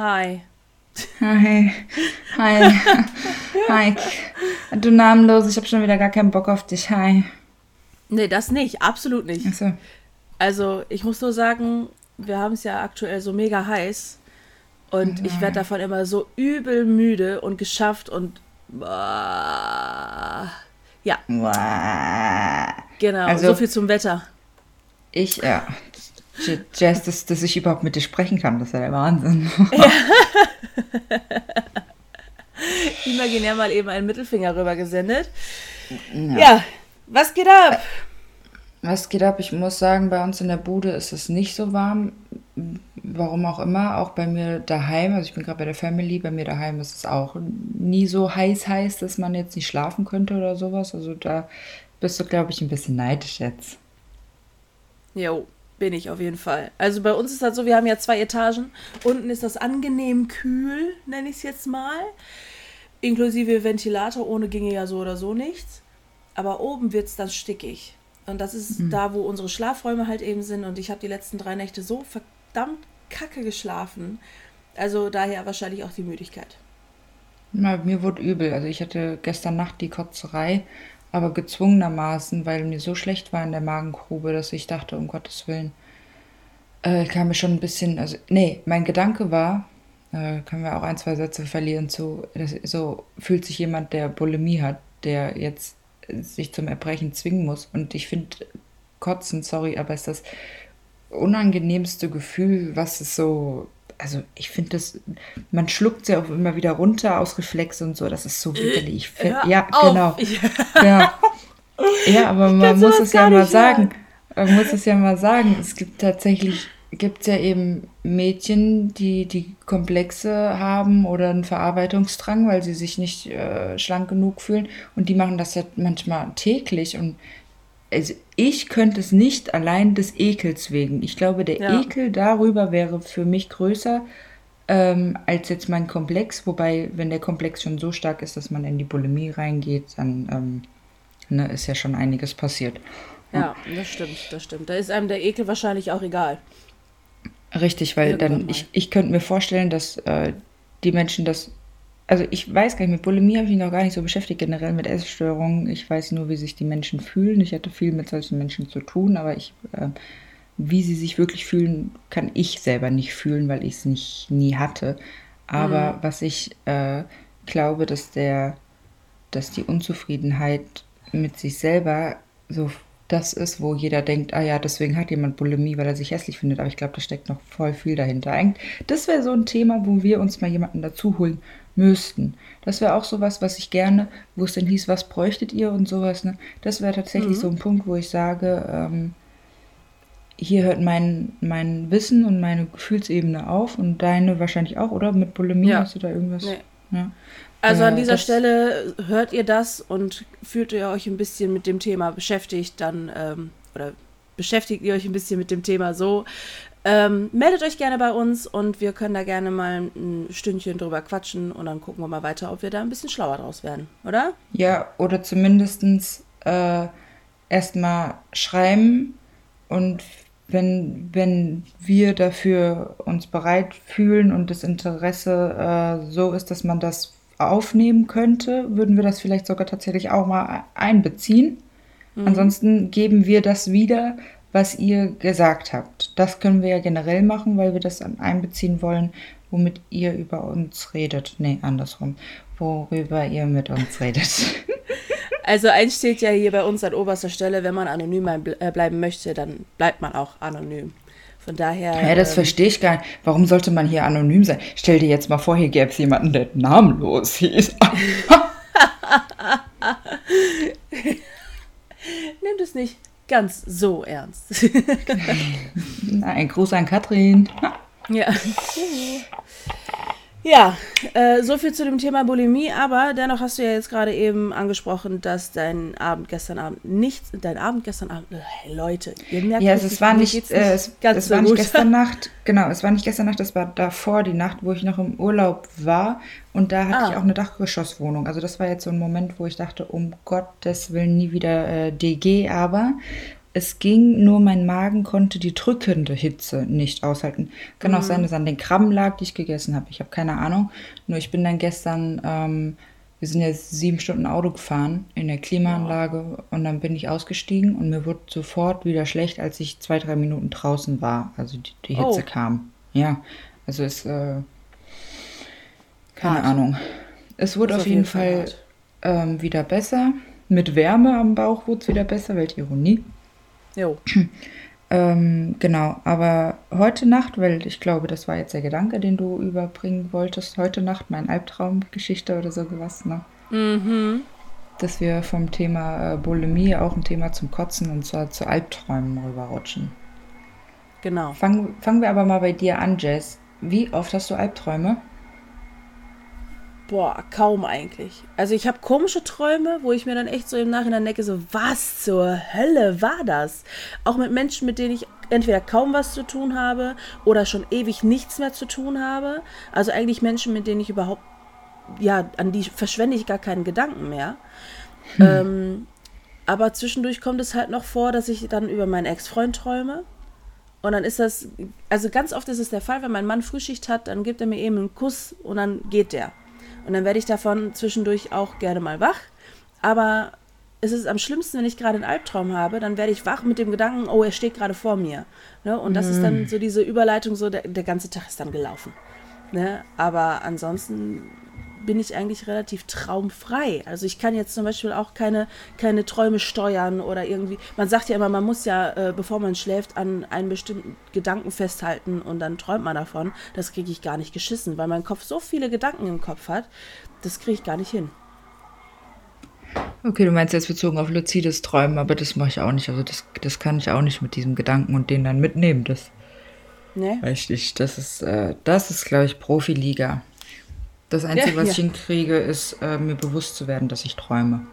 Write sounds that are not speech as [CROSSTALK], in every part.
Hi. Hi. Hi. Hi. Du Namenlose, ich habe schon wieder gar keinen Bock auf dich. Hi. Nee, das nicht, absolut nicht. Achso. Also, ich muss nur sagen, wir haben es ja aktuell so mega heiß und ich werde davon immer so übel müde und geschafft und ah, ja, genau, Also- so viel zum Wetter. Ich, ja. J- Jess, dass, dass ich überhaupt mit dir sprechen kann, das ist ja der Wahnsinn. [LAUGHS] Imaginär mal eben einen Mittelfinger rüber gesendet. Ja, was geht ab? Was geht ab? Ich muss sagen, bei uns in der Bude ist es nicht so warm. Warum auch immer. Auch bei mir daheim, also ich bin gerade bei der Family, bei mir daheim ist es auch nie so heiß heiß, dass man jetzt nicht schlafen könnte oder sowas. Also da bist du, glaube ich, ein bisschen neidisch jetzt. Jo, bin ich auf jeden Fall. Also bei uns ist das so, wir haben ja zwei Etagen. Unten ist das angenehm kühl, nenne ich es jetzt mal. Inklusive Ventilator, ohne ginge ja so oder so nichts. Aber oben wird es dann stickig. Und das ist da, wo unsere Schlafräume halt eben sind. Und ich habe die letzten drei Nächte so verdammt kacke geschlafen. Also daher wahrscheinlich auch die Müdigkeit. Na, mir wurde übel. Also ich hatte gestern Nacht die Kotzerei, aber gezwungenermaßen, weil mir so schlecht war in der Magengrube, dass ich dachte, um Gottes Willen, äh, kam mir schon ein bisschen, also, nee, mein Gedanke war, äh, können wir auch ein, zwei Sätze verlieren zu, das, so fühlt sich jemand, der Bulimie hat, der jetzt sich zum Erbrechen zwingen muss. Und ich finde, Kotzen, sorry, aber ist das unangenehmste Gefühl, was es so, also ich finde das, man schluckt sie auch immer wieder runter aus Reflex und so, das ist so widerlich. Ich find, Hör ja, auf. genau. [LAUGHS] Ja. ja, aber man muss es ja mal nicht sagen. Man muss es ja mal sagen. Es gibt tatsächlich, gibt es ja eben Mädchen, die die Komplexe haben oder einen Verarbeitungsdrang, weil sie sich nicht äh, schlank genug fühlen. Und die machen das ja manchmal täglich. Und also ich könnte es nicht allein des Ekels wegen. Ich glaube, der Ja. Ekel darüber wäre für mich größer ähm, als jetzt mein Komplex. Wobei, wenn der Komplex schon so stark ist, dass man in die Bulimie reingeht, dann ähm, ne, ist ja schon einiges passiert. Ja, das stimmt, das stimmt. Da ist einem der Ekel wahrscheinlich auch egal. Richtig, weil Irgendwann dann, mal. ich, ich könnte mir vorstellen, dass äh, die Menschen das, also ich weiß gar nicht, mit Bulimie habe ich mich noch gar nicht so beschäftigt, generell mit Essstörungen. Ich weiß nur, wie sich die Menschen fühlen. Ich hatte viel mit solchen Menschen zu tun, aber ich, äh, wie sie sich wirklich fühlen, kann ich selber nicht fühlen, weil ich es nicht nie hatte. Aber was ich äh, glaube, dass der, dass die Unzufriedenheit mit sich selber so das ist, wo jeder denkt, ah ja, deswegen hat jemand Bulimie, weil er sich hässlich findet. Aber ich glaube, da steckt noch voll viel dahinter. Das wäre so ein Thema, wo wir uns mal jemanden dazu holen müssten. Das wäre auch sowas, was ich gerne, wo es dann hieß, was bräuchtet ihr und sowas. Ne? Das wäre tatsächlich so ein Punkt, wo ich sage, ähm, hier hört mein, mein Wissen und meine Gefühlsebene auf und deine wahrscheinlich auch, oder? Mit Bulimie Ja. hast du da irgendwas? Nee. Ja. Also an dieser Stelle hört ihr das und fühlt ihr euch ein bisschen mit dem Thema beschäftigt, dann ähm, oder beschäftigt ihr euch ein bisschen mit dem Thema so. Ähm, meldet euch gerne bei uns und wir können da gerne mal ein Stündchen drüber quatschen und dann gucken wir mal weiter, ob wir da ein bisschen schlauer draus werden, oder? Ja, oder zumindestens äh, erstmal schreiben und wenn, wenn wir dafür uns bereit fühlen und das Interesse äh, so ist, dass man das aufnehmen könnte, würden wir das vielleicht sogar tatsächlich auch mal einbeziehen. Ansonsten geben wir das wieder, was ihr gesagt habt. Das können wir ja generell machen, weil wir das dann einbeziehen wollen, womit ihr über uns redet. Nee, andersrum. Worüber ihr mit uns redet. [LAUGHS] Also eins steht ja hier bei uns an oberster Stelle, wenn man anonym ble- bleiben möchte, dann bleibt man auch anonym. Von daher. Ja, das ähm, verstehe ich gar nicht. Warum sollte man hier anonym sein? Stell dir jetzt mal vor, hier gäbe es jemanden, der namenlos hieß. [LAUGHS] Nimm das nicht ganz so ernst. Ein Gruß an Katrin. ja. [LAUGHS] Ja, äh, so viel zu dem Thema Bulimie, aber dennoch hast du ja jetzt gerade eben angesprochen, dass dein Abend gestern Abend nicht, dein Abend gestern Abend, äh, Leute, ihr merkt, ja, also es war nicht, nicht äh, es, es so war nicht gestern [LAUGHS] Nacht, genau, es war nicht gestern Nacht, das war davor die Nacht, wo ich noch im Urlaub war und da hatte ah. ich auch eine Dachgeschosswohnung. Also das war jetzt so ein Moment, wo ich dachte, um Gottes Willen nie wieder äh, DG, aber es ging, nur mein Magen konnte die drückende Hitze nicht aushalten. Kann mhm. auch sein, dass an den Krabben lag, die ich gegessen habe. Ich habe keine Ahnung. Nur ich bin dann gestern, ähm, wir sind jetzt sieben Stunden Auto gefahren in der Klimaanlage oh. und dann bin ich ausgestiegen und mir wurde sofort wieder schlecht, als ich zwei, drei Minuten draußen war. Also die, die Hitze oh. kam. Ja, also es, äh, keine Hart. Ahnung. Es wurde auf, auf, jeden Fall, Fall ähm, wieder besser. Mit Wärme am Bauch wurde es wieder besser, welche Ironie. Jo. [CLEARS THROAT] ähm, genau, aber heute Nacht, weil ich glaube, das war jetzt der Gedanke, den du überbringen wolltest, heute Nacht mein Albtraumgeschichte oder so was, ne? Mhm. Dass wir vom Thema äh, Bulimie auch ein Thema zum Kotzen und zwar zu Albträumen rüberrutschen. Genau. Fangen, fangen wir aber mal bei dir an, Jess. Wie oft hast du Albträume? Boah, kaum eigentlich. Also ich habe komische Träume, wo ich mir dann echt so im Nachhinein denke, so was zur Hölle war das? Auch mit Menschen, mit denen ich entweder kaum was zu tun habe oder schon ewig nichts mehr zu tun habe. Also eigentlich Menschen, mit denen ich überhaupt, ja, an die verschwende ich gar keinen Gedanken mehr. Hm. Ähm, aber zwischendurch kommt es halt noch vor, dass ich dann über meinen Ex-Freund träume. Und dann ist das, also ganz oft ist es der Fall, wenn mein Mann Frühschicht hat, dann gibt er mir eben einen Kuss und dann geht der. Und dann werde ich davon zwischendurch auch gerne mal wach. Aber es ist am schlimmsten, wenn ich gerade einen Albtraum habe, dann werde ich wach mit dem Gedanken, oh, er steht gerade vor mir. Ne? Und das mm. ist dann mm. so diese Überleitung, so der, der ganze Tag ist dann gelaufen. Ne? Aber ansonsten bin ich eigentlich relativ traumfrei. Also ich kann jetzt zum Beispiel auch keine, keine Träume steuern oder irgendwie. Man sagt ja immer, man muss ja, äh, bevor man schläft, an einen bestimmten Gedanken festhalten und dann träumt man davon. Das kriege ich gar nicht geschissen, weil mein Kopf so viele Gedanken im Kopf hat, das kriege ich gar nicht hin. Okay, du meinst jetzt bezogen auf luzides Träumen, aber das mache ich auch nicht. Also das, das kann ich auch nicht mit diesem Gedanken und den dann mitnehmen. Das, nee. Richtig, das ist, äh, das ist, glaube ich, Profiliga. Das Einzige, ja, was ich hinkriege, ist, äh, mir bewusst zu werden, dass ich träume.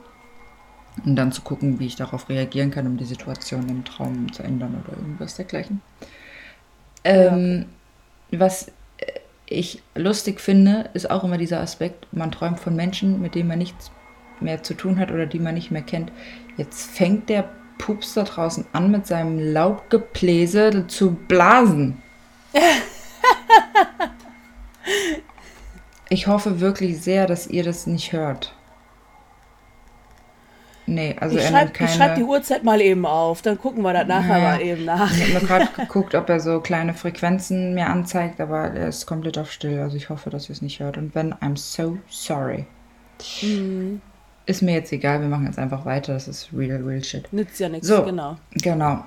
Und dann zu gucken, wie ich darauf reagieren kann, um die Situation im Traum zu ändern oder irgendwas dergleichen. Ähm, ja. Was ich lustig finde, ist auch immer dieser Aspekt, man träumt von Menschen, mit denen man nichts mehr zu tun hat oder die man nicht mehr kennt. Jetzt fängt der Pups da draußen an, mit seinem Laubgebläse zu blasen. [LAUGHS] Ich hoffe wirklich sehr, dass ihr das nicht hört. Nee, also ich er schreib, keine... Ich schreibe die Uhrzeit mal eben auf, dann gucken wir das nachher naja, mal eben nach. Ich habe mir gerade [LAUGHS] geguckt, ob er so kleine Frequenzen mir anzeigt, aber er ist komplett auf still. Also ich hoffe, dass ihr es nicht hört. Und wenn, I'm so sorry. Mhm. Ist mir jetzt egal, wir machen jetzt einfach weiter. Das ist real, real shit. Nützt ja nichts, so, genau. Genau.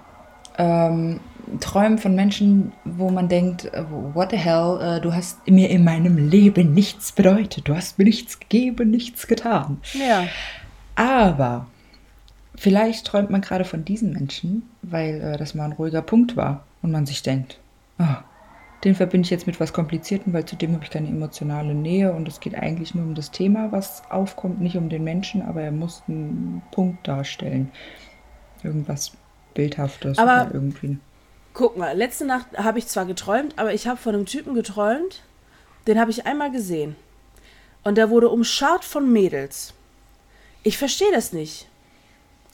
Ähm, Träumen von Menschen, wo man denkt, äh, what the hell, äh, du hast mir in meinem Leben nichts bedeutet, du hast mir nichts gegeben, nichts getan. Ja. Aber vielleicht träumt man gerade von diesen Menschen, weil äh, das mal ein ruhiger Punkt war und man sich denkt, oh, den verbinde ich jetzt mit was Kompliziertem, weil zu dem habe ich keine emotionale Nähe und es geht eigentlich nur um das Thema, was aufkommt, nicht um den Menschen, aber er muss einen Punkt darstellen. Irgendwas Bildhaftes aber oder irgendwie. Guck mal, letzte Nacht habe ich zwar geträumt, aber ich habe von einem Typen geträumt, den habe ich einmal gesehen. Und der wurde umschart von Mädels. Ich verstehe das nicht.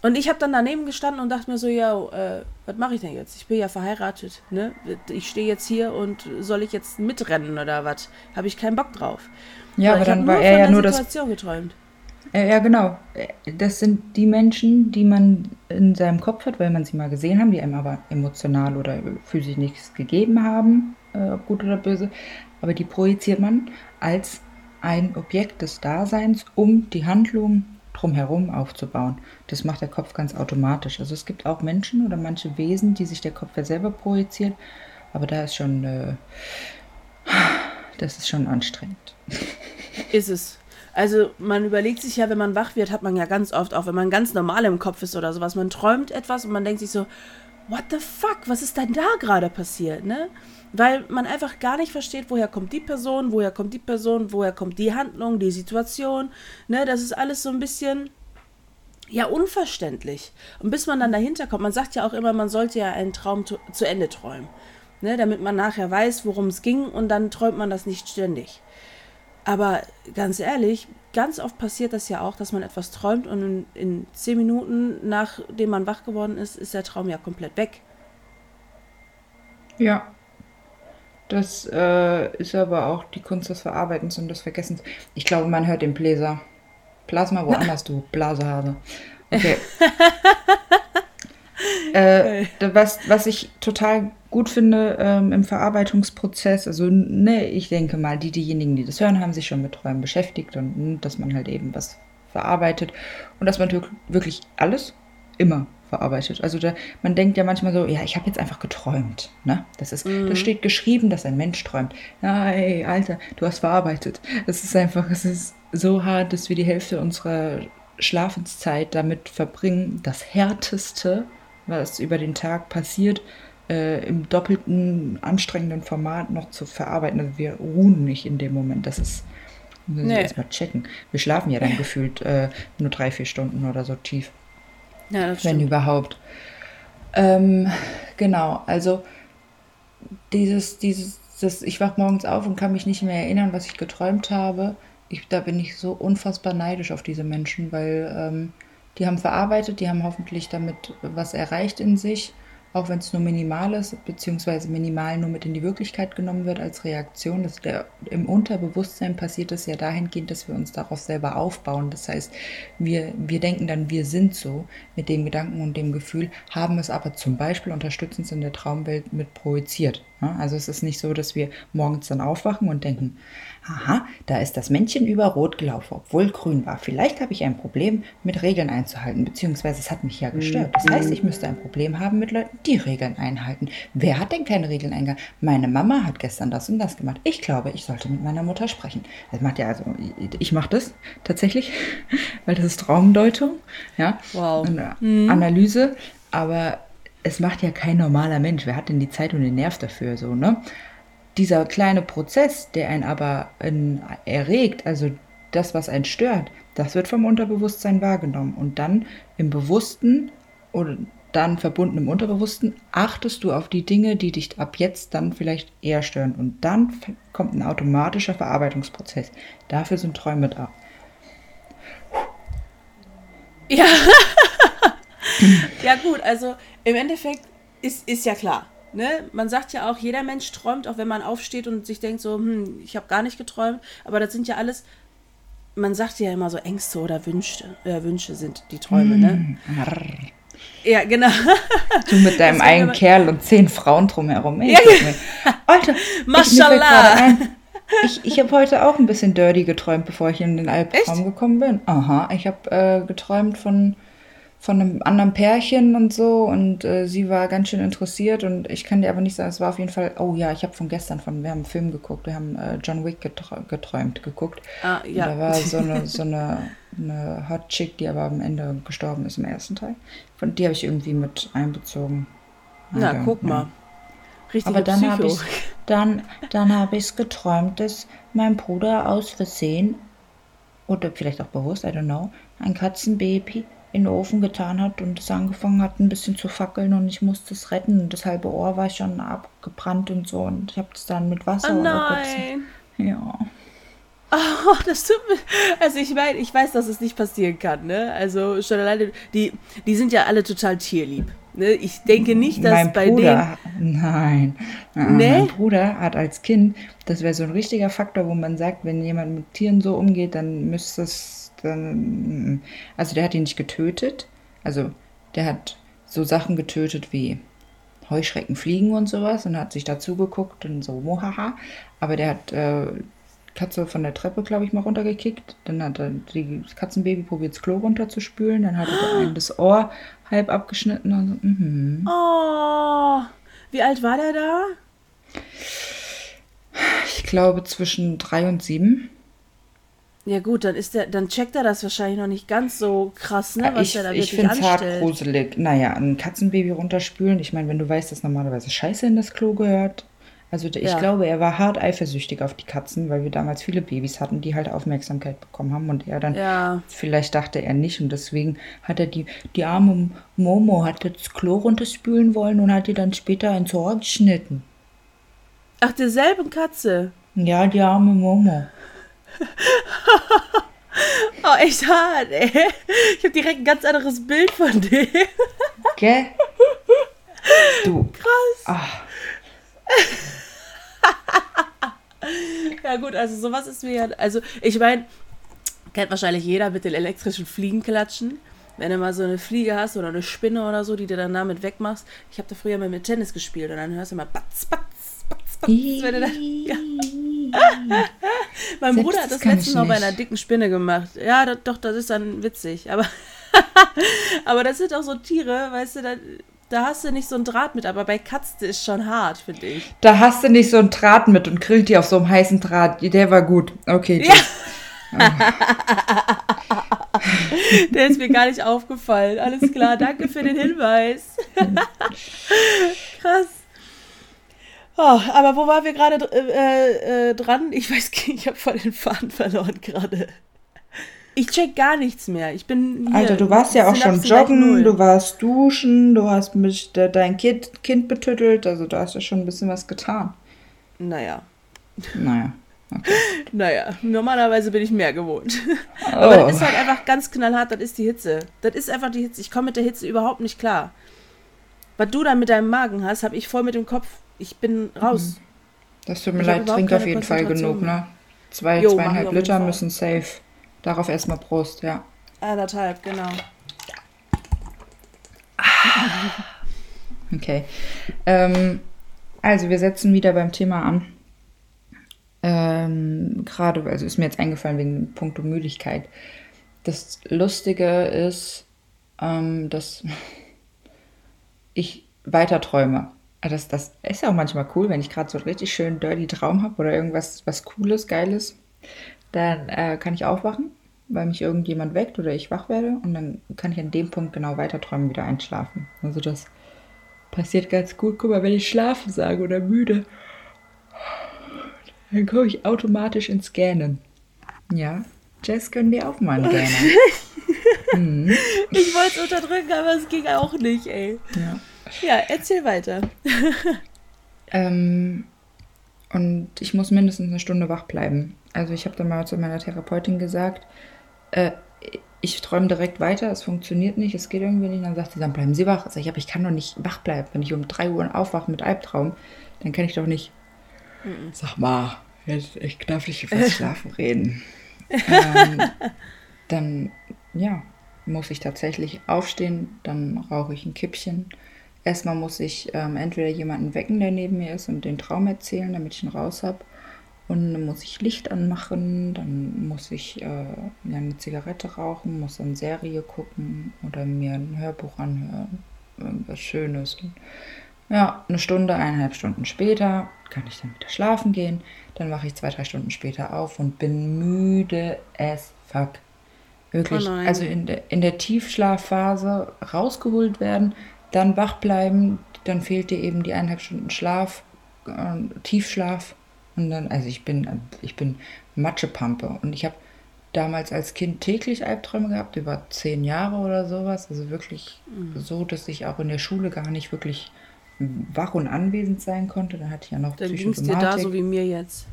Und ich habe dann daneben gestanden und dachte mir so, ja, äh, was mache ich denn jetzt? Ich bin ja verheiratet, ne? Ich stehe jetzt hier und soll ich jetzt mitrennen oder was? Habe ich keinen Bock drauf. Ja, Weil aber dann war er ja nur Situation das. Geträumt. Ja, genau. Das sind die Menschen, die man in seinem Kopf hat, weil man sie mal gesehen haben, die einem aber emotional oder physisch nichts gegeben haben, äh, ob gut oder böse. Aber die projiziert man als ein Objekt des Daseins, um die Handlung drumherum aufzubauen. Das macht der Kopf ganz automatisch. Also es gibt auch Menschen oder manche Wesen, die sich der Kopf ja selber projiziert, aber da ist schon, äh, das ist schon anstrengend. Ist es. Also man überlegt sich ja, wenn man wach wird, hat man ja ganz oft, auch wenn man ganz normal im Kopf ist oder sowas, man träumt etwas und man denkt sich so, what the fuck, was ist denn da gerade passiert, ne? Weil man einfach gar nicht versteht, woher kommt die Person, woher kommt die Person, woher kommt die Handlung, die Situation, ne? Das ist alles so ein bisschen, ja, unverständlich. Und bis man dann dahinter kommt, man sagt ja auch immer, man sollte ja einen Traum zu, Ende träumen, ne? Damit man nachher weiß, worum es ging und dann träumt man das nicht ständig. Aber ganz ehrlich, ganz oft passiert das ja auch, dass man etwas träumt und in, in zehn Minuten, nachdem man wach geworden ist, ist der Traum ja komplett weg. Ja. Das äh, ist aber auch die Kunst des Verarbeitens und des Vergessens. Ich glaube, man hört den Bläser. Plasma woanders, du [LAUGHS] Blasehase. [LAUGHS] Okay. äh, was, was ich total gut finde ähm, im Verarbeitungsprozess, also ne, ich denke mal, die, diejenigen, die das hören, haben sich schon mit Träumen beschäftigt und hm, dass man halt eben was verarbeitet und dass man wirklich alles immer verarbeitet. Also da, man denkt ja manchmal so, ja, ich habe jetzt einfach geträumt. Ne? Das ist, mhm. da steht geschrieben, dass ein Mensch träumt. Nein, Alter, du hast verarbeitet. Es ist einfach, es ist so hart, dass wir die Hälfte unserer Schlafenszeit damit verbringen, das Härteste, was über den Tag passiert, äh, im doppelten anstrengenden Format noch zu verarbeiten. Also wir ruhen nicht in dem Moment. Das ist, müssen nee. erstmal checken. Wir schlafen ja dann gefühlt äh, nur drei, vier Stunden oder so tief. Ja, das Wenn überhaupt. Ähm, genau, also dieses, dieses, das, ich wach morgens auf und kann mich nicht mehr erinnern, was ich geträumt habe. Ich, da bin ich so unfassbar neidisch auf diese Menschen, weil ähm, die haben verarbeitet, die haben hoffentlich damit was erreicht in sich auch wenn es nur minimal ist, beziehungsweise minimal nur mit in die Wirklichkeit genommen wird als Reaktion. Das der, Im Unterbewusstsein passiert es ja dahingehend, dass wir uns darauf selber aufbauen. Das heißt, wir, wir denken dann, wir sind so mit dem Gedanken und dem Gefühl, haben es aber zum Beispiel unterstützend in der Traumwelt mit projiziert. Also es ist nicht so, dass wir morgens dann aufwachen und denken, Aha, da ist das Männchen über Rot gelaufen, obwohl grün war. Vielleicht habe ich ein Problem mit Regeln einzuhalten, beziehungsweise es hat mich ja gestört. Das heißt, ich müsste ein Problem haben mit Leuten, die Regeln einhalten. Wer hat denn keine Regeln eingehalten? Meine Mama hat gestern das und das gemacht. Ich glaube, ich sollte mit meiner Mutter sprechen. Das macht ja also, ich mache das tatsächlich, [LAUGHS] weil das ist Traumdeutung, ja, wow. Eine mhm. Analyse, aber es macht ja kein normaler Mensch. Wer hat denn die Zeit und den Nerv dafür, so, ne? dieser kleine Prozess, der einen aber in, erregt, also das, was einen stört, das wird vom Unterbewusstsein wahrgenommen. Und dann im Bewussten oder dann verbunden im Unterbewussten achtest du auf die Dinge, die dich ab jetzt dann vielleicht eher stören. Und dann kommt ein automatischer Verarbeitungsprozess. Dafür sind Träume da. Ja. [LAUGHS] ja, gut, also im Endeffekt ist, ist ja klar ne, man sagt ja auch, jeder Mensch träumt, auch wenn man aufsteht und sich denkt so, hm, ich habe gar nicht geträumt. Aber das sind ja alles, man sagt ja immer so Ängste oder Wünsche, äh, Wünsche sind die Träume, ne? Hm, ja, genau. Du mit deinem einen Kerl und zehn Frauen drumherum. Ey, ja, Alter, Mashallah. Ich, ich habe heute auch ein bisschen dirty geträumt, bevor ich in den Albtraum gekommen bin. Aha, ich habe äh, geträumt von von einem anderen Pärchen und so und äh, sie war ganz schön interessiert und ich kann dir aber nicht sagen, es war auf jeden Fall, oh ja, ich habe von gestern von, wir haben einen Film geguckt, wir haben äh, John Wick geträumt geguckt. Ah, ja. Und da war [LAUGHS] so eine, so eine, eine Hot Chick, die aber am Ende gestorben ist im ersten Teil. Von die habe ich irgendwie mit einbezogen. Na, ja, guck mal. Richtig aber dann habe ich [LAUGHS] dann, dann habe ich es geträumt, dass mein Bruder aus Versehen oder vielleicht auch bewusst, I don't know, ein Katzenbaby in den Ofen getan hat und es angefangen hat, ein bisschen zu fackeln und ich musste es retten und das halbe Ohr war schon abgebrannt und so und ich habe es dann mit Wasser oh nein. Ja. [LAUGHS] Oh, das tut mir. Also ich meine, ich weiß, dass es nicht passieren kann, ne? Also schon alleine, die, die sind ja alle total tierlieb. Ne? Ich denke nicht, dass mein bei Bruder, denen. Nein. Nee? Mein Bruder hat als Kind, das wäre so ein richtiger Faktor, wo man sagt, wenn jemand mit Tieren so umgeht, dann müsste es also der hat ihn nicht getötet. Also der hat so Sachen getötet wie Heuschrecken fliegen und sowas und hat sich dazu geguckt und so, mohaha. Aber der hat äh, Katze von der Treppe, glaube ich, mal runtergekickt. Dann hat er die Katzenbaby probiert, das Klo runterzuspülen. Dann hat er oh. einen das Ohr halb abgeschnitten. Und so, mm Oh, wie alt war der da? Ich glaube zwischen drei und sieben. Ja gut, dann ist der, dann checkt er das wahrscheinlich noch nicht ganz so krass, ne, was ich er da ich wirklich finde es hart gruselig. Naja, ein Katzenbaby runterspülen. Ich meine, wenn du weißt, dass normalerweise Scheiße in das Klo gehört. Also ich Ja. glaube, er war hart eifersüchtig auf die Katzen, weil wir damals viele Babys hatten, die halt Aufmerksamkeit bekommen haben. Und er dann, Ja. vielleicht dachte er nicht. Und deswegen hat er die, die arme Momo hat das Klo runterspülen wollen und hat die dann später ins Ohr geschnitten. Ach, derselben Katze. Ja, die arme Momo. [LAUGHS] Oh, echt hart, ey. Ich habe direkt ein ganz anderes Bild von dem. Gell? Du. Krass. Ach, Ja gut, also sowas ist mir ja, also ich meine, kennt wahrscheinlich jeder mit den elektrischen Fliegenklatschen. Wenn du mal so eine Fliege hast oder eine Spinne oder so, die du dann damit wegmachst. Ich habe da früher mal mit Tennis gespielt und dann hörst du immer batz, batz, batz, batz. Wenn du da, ja. [LAUGHS] Mein Selbst Bruder hat das das letzte Mal bei nicht. einer dicken Spinne gemacht. Ja, das, doch, das ist dann witzig. Aber, [LAUGHS] aber das sind auch so Tiere, weißt du, da, da hast du nicht so ein Draht mit. Aber bei Katzen ist schon hart, finde ich. Da hast du nicht so einen Draht mit und grillt die auf so einem heißen Draht. Der war gut. Okay, Ja. [LAUGHS] Der ist mir gar nicht aufgefallen. Alles klar, danke für den Hinweis. Krass. Oh, aber wo waren wir gerade äh, äh, dran? Ich weiß ich habe voll den Faden verloren gerade. Ich check gar nichts mehr. Ich bin hier. Alter, du warst ja auch schon joggen, du warst duschen, du hast mich, de, dein kind, kind betüttelt, also da hast du schon ein bisschen was getan. Naja, Naja. Okay. [LAUGHS] naja, normalerweise bin ich mehr gewohnt. [LAUGHS] Aber Oh. das ist halt einfach ganz knallhart, das ist die Hitze. Das ist einfach die Hitze. Ich komme mit der Hitze überhaupt nicht klar. Was du da mit deinem Magen hast, habe ich voll mit dem Kopf. Ich bin raus. Das tut mir Ich leid, überhaupt trink auf jeden Fall genug, ne? Zwei, Jo, zweieinhalb Liter müssen safe. Darauf erstmal Prost, ja. Anderthalb, genau. Okay. Ähm, also wir setzen wieder beim Thema an. Ähm, Gerade, also ist mir jetzt eingefallen wegen Punkto Müdigkeit. Das Lustige ist, ähm, dass [LAUGHS] ich weiter träume. Also Das, das ist ja auch manchmal cool, wenn ich gerade so einen richtig schön dirty Traum habe oder irgendwas was Cooles, Geiles. Dann äh, kann ich aufwachen, weil mich irgendjemand weckt oder ich wach werde und dann kann ich an dem Punkt genau weiter träumen, wieder einschlafen. Also das passiert ganz gut. Guck mal, wenn ich schlafen sage oder müde, dann komme ich automatisch ins Gähnen. Ja, Jess können wir auch mal einen Gähnen. [LAUGHS] Ich wollte es unterdrücken, aber es ging auch nicht, ey. ja. Ja, erzähl weiter. [LAUGHS] Ähm, und ich muss mindestens eine Stunde wach bleiben. Also ich habe dann mal zu meiner Therapeutin gesagt, äh, ich träume direkt weiter, es funktioniert nicht, es geht irgendwie nicht. Dann sagt sie, dann bleiben Sie wach. Sag ich, aber ich kann doch nicht wach bleiben. Wenn ich um 3 Uhr aufwache mit Albtraum, dann kann ich doch nicht. Sag mal, jetzt, ich darf nicht über das Schlafen [LAUGHS] reden. ähm, dann, ja, muss ich tatsächlich aufstehen, dann rauche ich ein Kippchen. Erstmal muss ich ähm, entweder jemanden wecken, der neben mir ist und den Traum erzählen, damit ich ihn raus habe. Und dann muss ich Licht anmachen, dann muss ich äh, ja, eine Zigarette rauchen, muss eine Serie gucken oder mir ein Hörbuch anhören. Irgendwas Schönes. Und, ja, eine Stunde, eineinhalb Stunden später kann ich dann wieder schlafen gehen. Dann wache ich zwei, drei Stunden später auf und bin müde as fuck. Wirklich, Oh also in der, in der Tiefschlafphase rausgeholt werden, dann wach bleiben, dann fehlt dir eben die eineinhalb Stunden Schlaf, äh, Tiefschlaf und dann, also ich bin, ich bin Matschepampe und ich habe damals als Kind täglich Albträume gehabt, über zehn Jahre oder sowas, also wirklich Mhm. so, dass ich auch in der Schule gar nicht wirklich wach und anwesend sein konnte. Dann hatte ich ja noch Dann ging es dir da Psychosomatik so wie mir jetzt.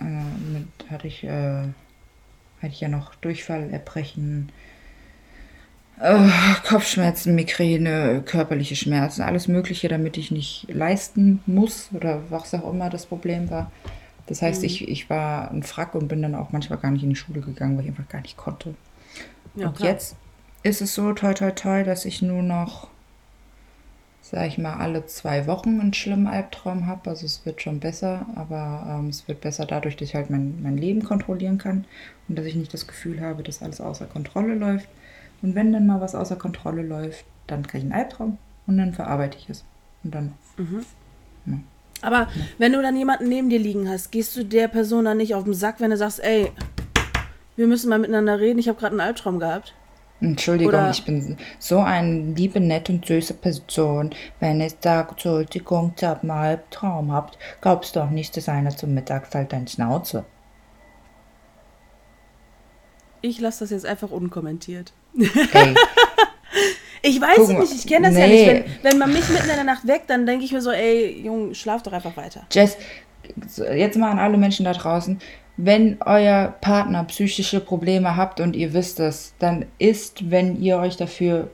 äh, mit, hatte ich äh, hatte ich ja noch Durchfall, Erbrechen, Kopfschmerzen, Migräne, körperliche Schmerzen, alles Mögliche, damit ich nicht leisten muss oder was auch immer das Problem war. Das heißt, ich, ich war ein Frack und bin dann auch manchmal gar nicht in die Schule gegangen, weil ich einfach gar nicht konnte. Ja, und klar. jetzt ist es so, toi, toi, toi, dass ich nur noch, sag ich mal, alle zwei Wochen einen schlimmen Albtraum habe. Also es wird schon besser, aber ähm, es wird besser dadurch, dass ich halt mein, mein Leben kontrollieren kann und dass ich nicht das Gefühl habe, dass alles außer Kontrolle läuft. Und wenn dann mal was außer Kontrolle läuft, dann kriege ich einen Albtraum und dann verarbeite ich es. Und dann, Aber wenn du dann jemanden neben dir liegen hast, gehst du der Person dann nicht auf den Sack, wenn du sagst, ey, wir müssen mal miteinander reden, ich habe gerade einen Albtraum gehabt. Entschuldigung, Oder- ich bin so eine liebe, nette und süße Person. Wenn ich sage, Entschuldigung, ich habe einen Albtraum habt, glaubst du auch nicht, dass einer zum Mittag fällt dein Schnauze. Ich lasse das jetzt einfach unkommentiert. Ey, [LAUGHS] Ich weiß es nicht, ich kenne das ja nee. nicht. Wenn, wenn man mich mitten in der Nacht weckt, dann denke ich mir so, ey, Junge, schlaf doch einfach weiter. Jess, jetzt mal an alle Menschen da draußen. Wenn euer Partner psychische Probleme habt und ihr wisst es, dann ist, wenn ihr euch dafür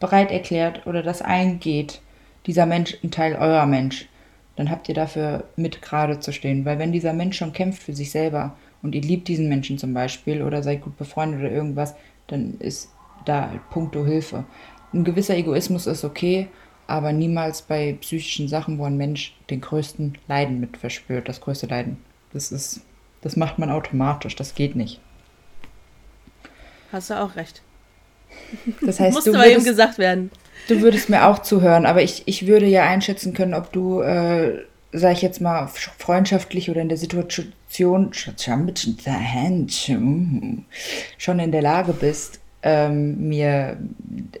bereit erklärt oder das eingeht, dieser Mensch ein Teil eurer Mensch, dann habt ihr dafür mit gerade zu stehen. Weil wenn dieser Mensch schon kämpft für sich selber und ihr liebt diesen Menschen zum Beispiel oder seid gut befreundet oder irgendwas, dann ist da puncto Hilfe. Ein gewisser Egoismus ist okay, aber niemals bei psychischen Sachen, wo ein Mensch den größten Leiden mit verspürt, das größte Leiden. Das ist, das macht man automatisch, das geht nicht. Hast du auch recht. Das heißt, [LAUGHS] Musste du eben würdest, gesagt werden. du würdest mir auch zuhören, aber ich, ich würde ja einschätzen können, ob du, äh, sag ich jetzt mal, freundschaftlich oder in der Situation schon in der Lage bist, ähm, mir,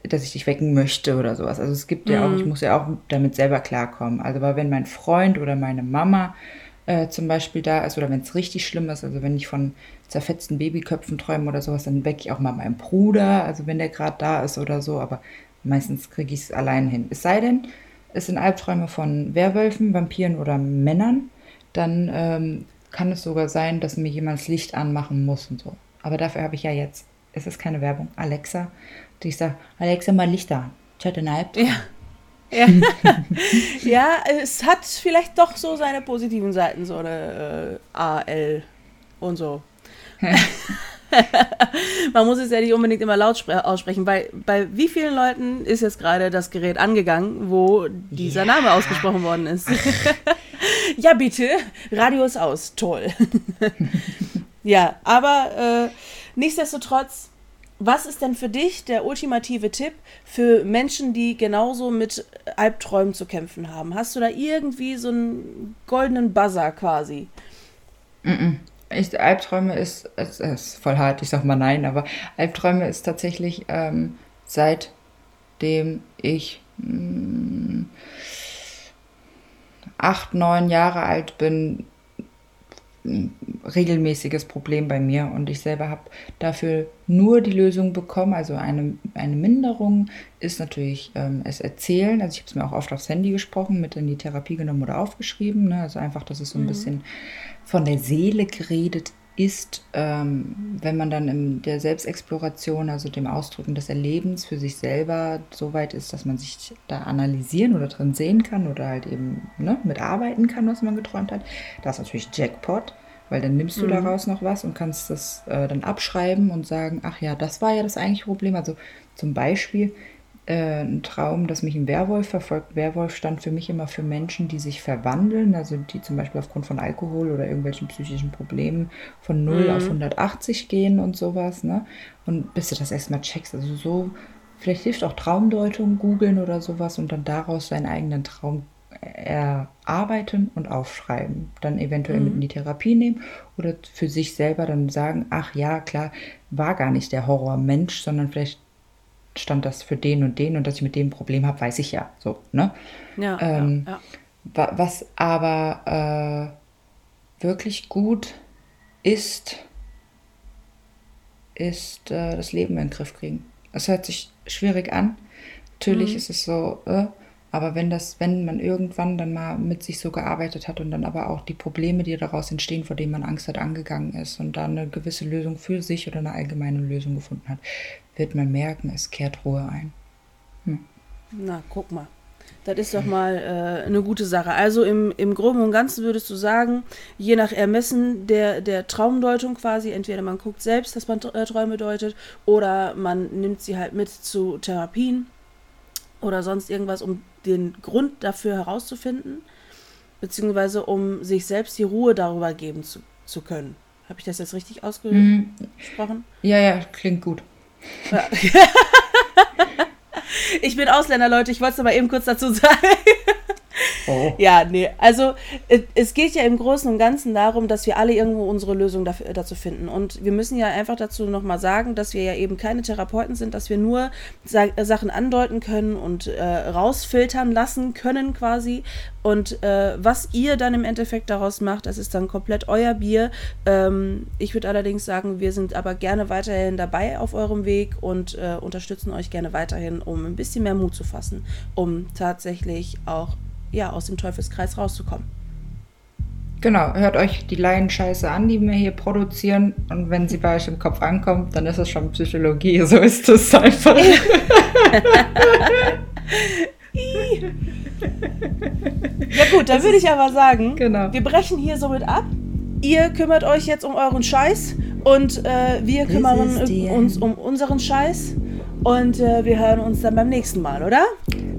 dass ich dich wecken möchte oder sowas. Also es gibt ja auch, ich muss ja auch damit selber klarkommen. Also aber wenn mein Freund oder meine Mama äh, zum Beispiel da ist oder wenn es richtig schlimm ist, also wenn ich von zerfetzten Babyköpfen träume oder sowas, dann wecke ich auch mal meinen Bruder, also wenn der gerade da ist oder so, aber meistens kriege ich es allein hin. Es sei denn, es sind Albträume von Werwölfen, Vampiren oder Männern, dann ähm, kann es sogar sein, dass mir jemand das Licht anmachen muss und so. Aber dafür habe ich ja jetzt, es ist keine Werbung, Alexa, die ich sage, Alexa, mal Licht an. Hatte einen Albtraum. Ja. [LAUGHS] Ja. [LAUGHS] ja, es hat vielleicht doch so seine positiven Seiten, so eine äh, AL und so. [LAUGHS] Man muss es ja nicht unbedingt immer laut spre- aussprechen, weil bei wie vielen Leuten ist jetzt gerade das Gerät angegangen, wo dieser Ja. Name ausgesprochen worden ist? [LAUGHS] ja, bitte, Radio ist aus, toll. [LAUGHS] ja, aber äh, nichtsdestotrotz, was ist denn für dich der ultimative Tipp für Menschen, die genauso mit Albträumen zu kämpfen haben? Hast du da irgendwie so einen goldenen Buzzer quasi? Ich, Albträume ist, es ist voll hart, ich sag mal nein, aber Albträume ist tatsächlich ähm, seitdem ich mh, acht, neun Jahre alt bin, ein regelmäßiges Problem bei mir und ich selber habe dafür nur die Lösung bekommen. Also eine, eine Minderung ist natürlich ähm, es erzählen. Also ich habe es mir auch oft aufs Handy gesprochen, mit in die Therapie genommen oder aufgeschrieben. Ne? Also einfach, dass es so ein bisschen von der Seele geredet ist, ähm, wenn man dann in der Selbstexploration, also dem Ausdrücken des Erlebens für sich selber so weit ist, dass man sich da analysieren oder drin sehen kann oder halt eben ne, mitarbeiten kann, was man geträumt hat. Das ist natürlich Jackpot, weil dann nimmst du daraus noch was und kannst das äh, dann abschreiben und sagen, ach ja, das war ja das eigentliche Problem. Also zum Beispiel äh, ein Traum, dass mich ein Werwolf verfolgt. Werwolf stand für mich immer für Menschen, die sich verwandeln, also die zum Beispiel aufgrund von Alkohol oder irgendwelchen psychischen Problemen von 0 auf 180 gehen und sowas. Ne? Und bis du das erstmal checkst, also so, vielleicht hilft auch Traumdeutung, googeln oder sowas und dann daraus seinen eigenen Traum erarbeiten und aufschreiben. Dann eventuell mit in die Therapie nehmen oder für sich selber dann sagen, ach ja, klar, war gar nicht der Horrormensch, sondern vielleicht stand das für den und den und dass ich mit dem ein Problem habe, weiß ich ja. So, ne? Ja, Ähm, ja, ja. Wa- Was aber äh, wirklich gut ist, ist äh, das Leben in den Griff kriegen. Es hört sich schwierig an. Natürlich ist es so, äh, aber wenn das, wenn man irgendwann dann mal mit sich so gearbeitet hat und dann aber auch die Probleme, die daraus entstehen, vor denen man Angst hat, angegangen ist und dann eine gewisse Lösung für sich oder eine allgemeine Lösung gefunden hat, wird man merken, es kehrt Ruhe ein. Na, guck mal. Das ist doch mal äh, eine gute Sache. Also im, im Groben und Ganzen würdest du sagen, je nach Ermessen der, der Traumdeutung quasi, entweder man guckt selbst, dass man äh, Träume deutet, oder man nimmt sie halt mit zu Therapien oder sonst irgendwas, um den Grund dafür herauszufinden, beziehungsweise um sich selbst die Ruhe darüber geben zu, zu können. Habe ich das jetzt richtig ausgesprochen? Ja, ja, klingt gut. Ja. [LAUGHS] ich bin Ausländer, Leute. Ich wollte es aber eben kurz dazu sagen. Oh. Ja, nee, also es- geht ja im Großen und Ganzen darum, dass wir alle irgendwo unsere Lösung dafür, dazu finden. Und wir müssen ja einfach dazu nochmal sagen, dass wir ja eben keine Therapeuten sind, dass wir nur äh, Sachen andeuten können und äh, rausfiltern lassen können quasi. Und äh, was ihr dann im Endeffekt daraus macht, das ist dann komplett euer Bier. Ähm, ich würde allerdings sagen, wir sind aber gerne weiterhin dabei auf eurem Weg und äh, unterstützen euch gerne weiterhin, um ein bisschen mehr Mut zu fassen, um tatsächlich auch ja, aus dem Teufelskreis rauszukommen. Genau, hört euch die Laienscheiße an, die wir hier produzieren. Und wenn sie bei euch im Kopf ankommt, dann ist es schon Psychologie. So ist es einfach. [LAUGHS] Ja gut, dann würde ich aber sagen, Genau. wir brechen hier somit ab. Ihr kümmert euch jetzt um euren Scheiß und äh, wir kümmern uns um unseren Scheiß. Und äh, wir hören uns dann beim nächsten Mal, oder?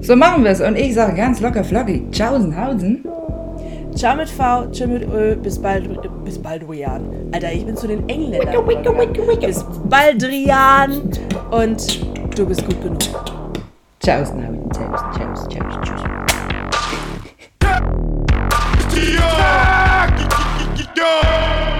So machen wir es. Und ich sage ganz locker flockig, Tschaußenhausen. Ciao mit V, tschö mit Ö, bis bald, bis bald, Rian. Alter, ich bin zu den Engländern. Wicke, wicke, wicke, bis Baldrian. Und du bist gut genug. Tschaußenhausen, tschaußen, tschaußen, tschaußen, tschaußen. Ja! Ja!